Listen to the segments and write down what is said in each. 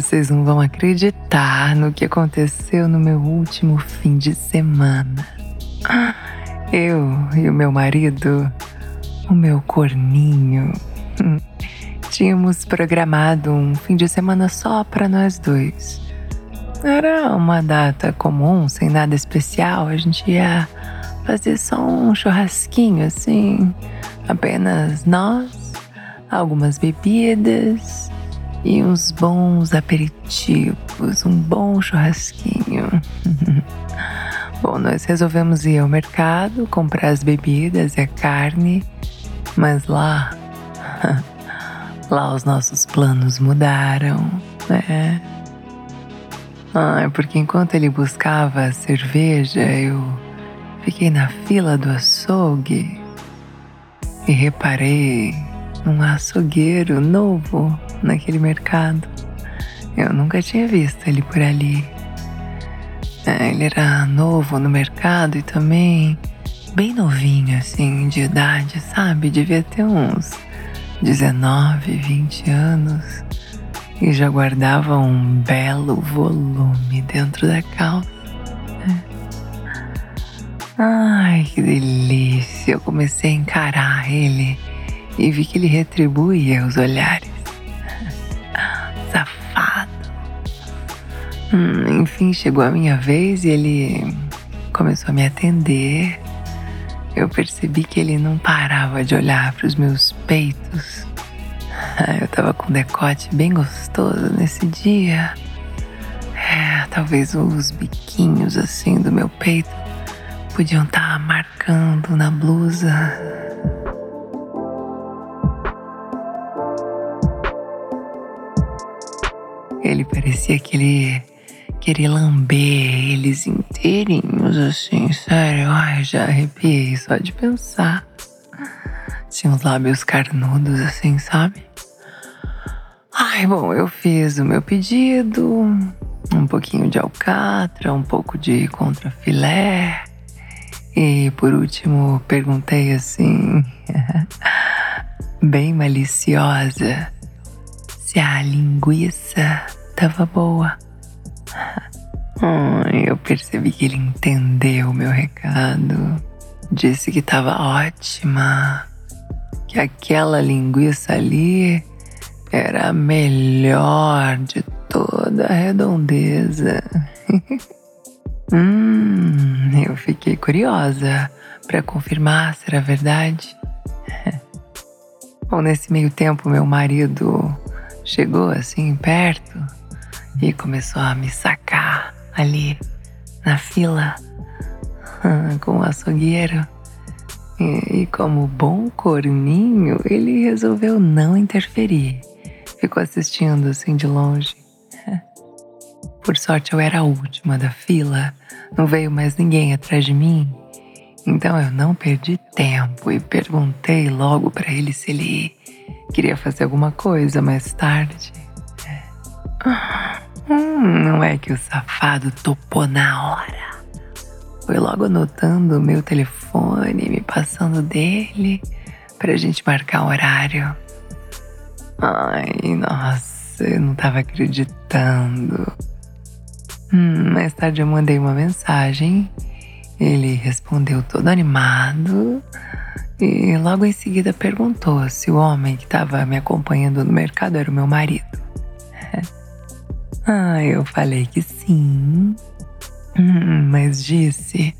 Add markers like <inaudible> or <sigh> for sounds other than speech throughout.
Vocês não vão acreditar no que aconteceu no meu último fim de semana. Eu e o meu marido, o meu corninho, tínhamos programado um fim de semana só para nós dois. Era uma data comum, sem nada especial. A gente ia fazer só um churrasquinho assim, apenas nós, algumas bebidas e uns bons aperitivos, um bom churrasquinho. <laughs> bom, nós resolvemos ir ao mercado comprar as bebidas e a carne, mas lá, <laughs> lá os nossos planos mudaram, né? Ah, porque enquanto ele buscava a cerveja, eu fiquei na fila do açougue e reparei num açougueiro novo naquele mercado. Eu nunca tinha visto ele por ali. É, ele era novo no mercado e também bem novinho, assim, de idade, sabe? Devia ter uns 19, 20 anos e já guardava um belo volume dentro da calça. É. Ai, que delícia! Eu comecei a encarar ele e vi que ele retribuía os olhares. <laughs> Hum, enfim, chegou a minha vez e ele começou a me atender. Eu percebi que ele não parava de olhar para os meus peitos. <laughs> Eu tava com um decote bem gostoso nesse dia. É, talvez os biquinhos assim do meu peito podiam estar tá marcando na blusa. Ele parecia que ele querer lamber eles inteirinhos, assim, sério. Ai, já arrepiei só de pensar. Tinha os lábios carnudos, assim, sabe? Ai, bom, eu fiz o meu pedido, um pouquinho de alcatra, um pouco de contrafilé. E por último, perguntei assim, <laughs> bem maliciosa, se a linguiça tava boa. <laughs> eu percebi que ele entendeu o meu recado. Disse que estava ótima, que aquela linguiça ali era a melhor de toda a redondeza. <laughs> hum, eu fiquei curiosa para confirmar se era verdade. <laughs> Bom, nesse meio tempo, meu marido chegou assim perto e começou a me sacar ali na fila <laughs> com o açougueiro. E, e como bom corninho, ele resolveu não interferir. Ficou assistindo assim de longe. <laughs> Por sorte, eu era a última da fila, não veio mais ninguém atrás de mim. Então eu não perdi tempo e perguntei logo para ele se ele queria fazer alguma coisa mais tarde. É. Hum, não é que o safado topou na hora. Foi logo anotando o meu telefone, me passando dele pra gente marcar o horário. Ai, nossa, eu não tava acreditando. Hum, mais tarde eu mandei uma mensagem. Ele respondeu todo animado e logo em seguida perguntou se o homem que estava me acompanhando no mercado era o meu marido. <laughs> Ah, eu falei que sim, hum, mas disse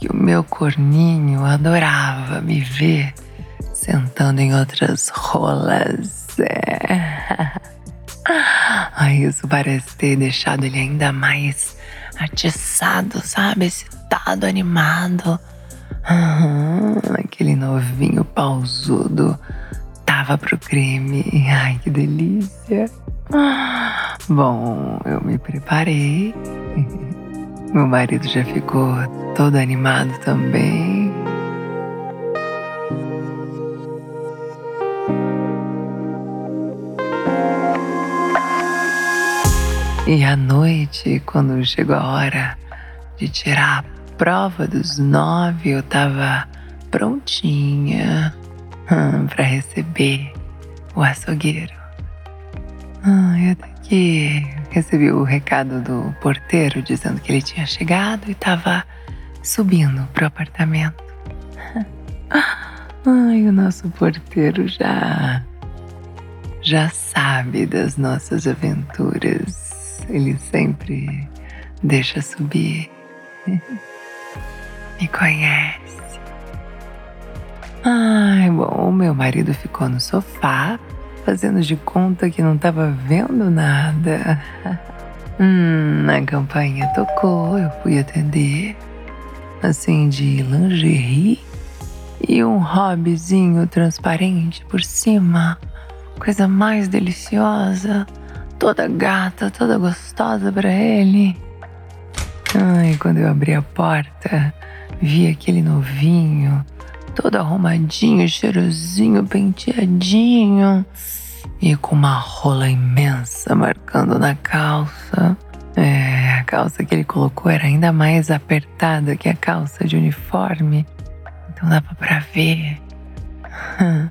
que o meu corninho adorava me ver sentando em outras rolas. <laughs> Ai, isso parece ter deixado ele ainda mais atiçado, sabe? Excitado, animado. Uhum, aquele novinho pausudo tava pro crime. <laughs> Ai, que delícia. Bom, eu me preparei. <laughs> Meu marido já ficou todo animado também. E à noite, quando chegou a hora de tirar a prova dos nove, eu tava prontinha hum, para receber o açougueiro. Hum, até que recebi o recado do porteiro dizendo que ele tinha chegado e tava subindo pro apartamento. <laughs> Ai, o nosso porteiro já já sabe das nossas aventuras. Ele sempre deixa subir. <laughs> Me conhece. Ai, bom, meu marido ficou no sofá, fazendo de conta que não estava vendo nada. <laughs> hum, a campainha tocou, eu fui atender. Assim, de lingerie e um hobbyzinho transparente por cima. Coisa mais deliciosa, toda gata, toda gostosa para ele. Ai, quando eu abri a porta, vi aquele novinho todo arrumadinho, cheirosinho, penteadinho e com uma rola imensa marcando na calça. É, a calça que ele colocou era ainda mais apertada que a calça de uniforme, então dava para ver <laughs>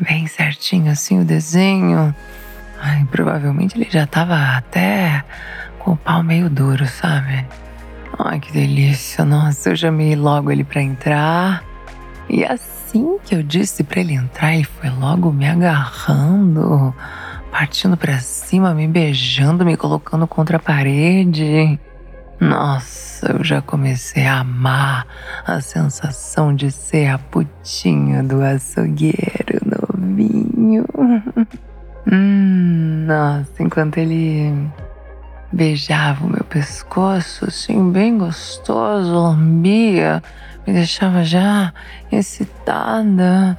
bem certinho assim o desenho. Ai, provavelmente ele já tava até com o pau meio duro, sabe? Ai, que delícia. Nossa, eu chamei logo ele para entrar. E assim que eu disse para ele entrar, ele foi logo me agarrando, partindo para cima, me beijando, me colocando contra a parede. Nossa, eu já comecei a amar a sensação de ser a putinha do açougueiro novinho. <laughs> hum, nossa, enquanto ele beijava o meu pescoço, assim, bem gostoso, lambia, me deixava já excitada.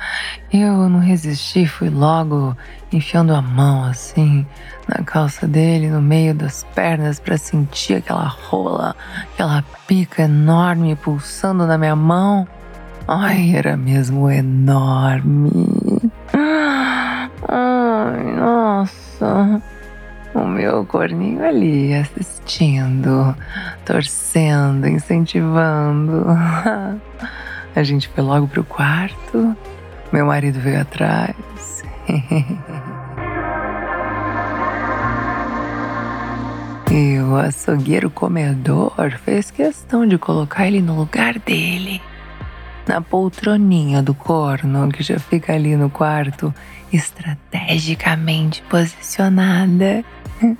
Eu não resisti, fui logo enfiando a mão assim na calça dele, no meio das pernas, para sentir aquela rola, aquela pica enorme pulsando na minha mão. Ai, era mesmo enorme. <gasps> Ai, nossa o meu corninho ali assistindo, torcendo, incentivando. <laughs> A gente foi logo pro quarto, meu marido veio atrás. <laughs> E o açougueiro comedor fez questão de colocar ele no lugar dele, na poltroninha do corno que já fica ali no quarto, estrategicamente posicionada. <laughs>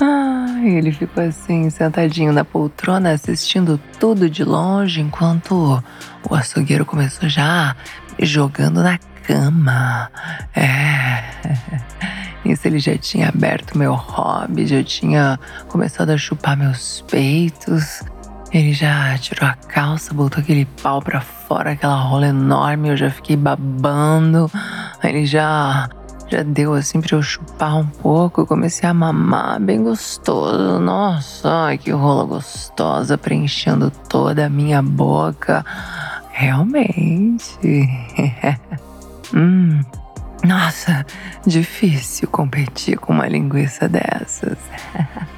Ah, ele ficou assim, sentadinho na poltrona, assistindo tudo de longe, enquanto o açougueiro começou já jogando na cama. É. <laughs> Isso ele já tinha aberto meu hobby, já tinha começado a chupar meus peitos. Ele já tirou a calça, botou aquele pau pra fora, aquela rola enorme, eu já fiquei babando. Ele já já deu assim pra eu chupar um pouco. Eu comecei a mamar, bem gostoso. Nossa, que rola gostosa, preenchendo toda a minha boca. Realmente. <laughs> hum. Nossa, difícil competir com uma linguiça dessas. <laughs>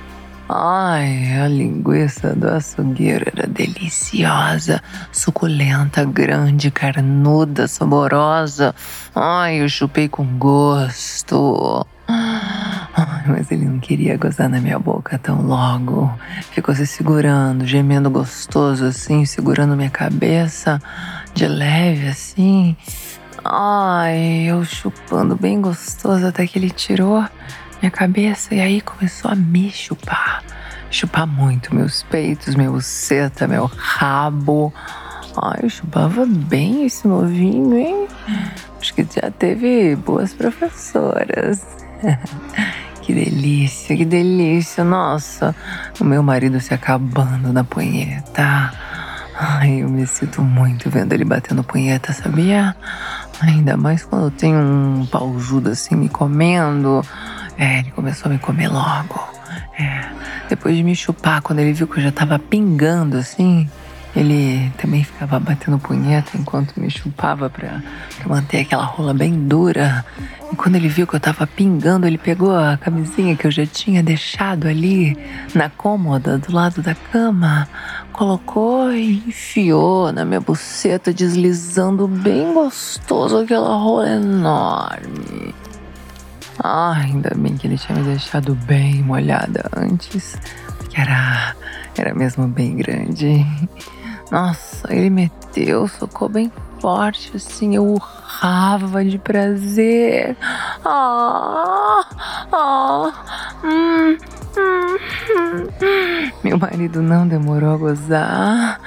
Ai, a linguiça do açougueiro era deliciosa, suculenta, grande, carnuda, saborosa. Ai, eu chupei com gosto. Ai, mas ele não queria gozar na minha boca tão logo. Ficou se segurando, gemendo gostoso assim, segurando minha cabeça de leve assim. Ai, eu chupando bem gostoso até que ele tirou minha cabeça e aí começou a me chupar. Chupar muito meus peitos, meu seta, meu rabo. Ai, chupava bem esse novinho, hein? Acho que já teve boas professoras. <laughs> que delícia, que delícia. Nossa, o meu marido se acabando na punheta. Ai, eu me sinto muito vendo ele batendo punheta, sabia? Ainda mais quando tem um paujudo assim me comendo. É, ele começou a me comer logo. É, depois de me chupar, quando ele viu que eu já tava pingando assim, ele também ficava batendo punheta enquanto me chupava pra, pra, manter aquela rola bem dura. E quando ele viu que eu tava pingando, ele pegou a camisinha que eu já tinha deixado ali na cômoda do lado da cama, colocou e enfiou na minha buceta, deslizando bem gostoso aquela rola enorme. Ah, ainda bem que ele tinha me deixado bem molhada antes, que era, era mesmo bem grande. Nossa, ele meteu, socou bem forte, assim, eu urrava de prazer. Ah, ah, hum, hum, hum. Meu marido não demorou a gozar,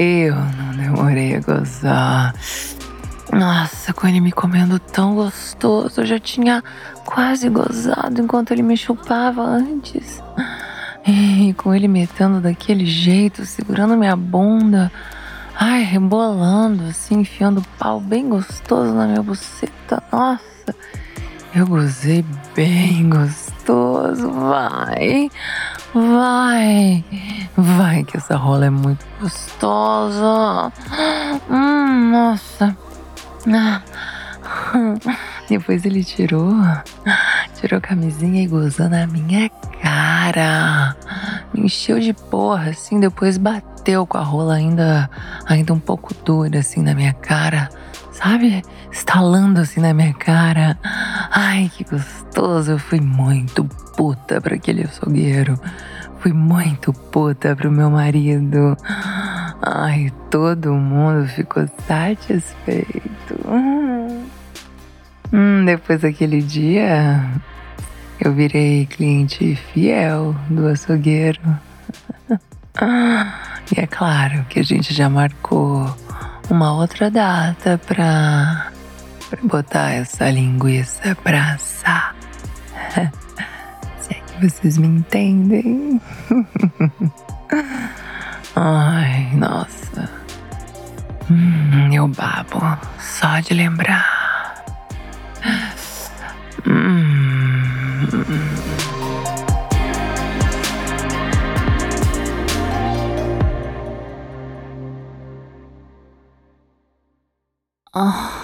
eu não demorei a gozar. Nossa, com ele me comendo tão gostoso, eu já tinha quase gozado enquanto ele me chupava antes. E com ele metendo daquele jeito, segurando minha bunda, ai, rebolando, assim, enfiando pau bem gostoso na minha buceta. Nossa, eu gozei bem gostoso, vai, vai, vai, que essa rola é muito gostosa. Hum, nossa. <laughs> Depois ele tirou, tirou a camisinha e gozou na minha cara. Me encheu de porra, assim, depois bateu com a rola ainda, ainda um pouco dura, assim, na minha cara. Sabe? Estalando assim na minha cara. Ai, que gostoso. Eu fui muito puta para aquele açougueiro. Fui muito puta pro meu marido. Ai, todo mundo ficou satisfeito. Hum. Depois daquele dia, eu virei cliente fiel do açougueiro. <laughs> e é claro que a gente já marcou uma outra data pra, pra botar essa linguiça pra assar. <laughs> Se é que vocês me entendem. <laughs> Ai, nossa. Hum, eu babo só de lembrar. Hum. Oh.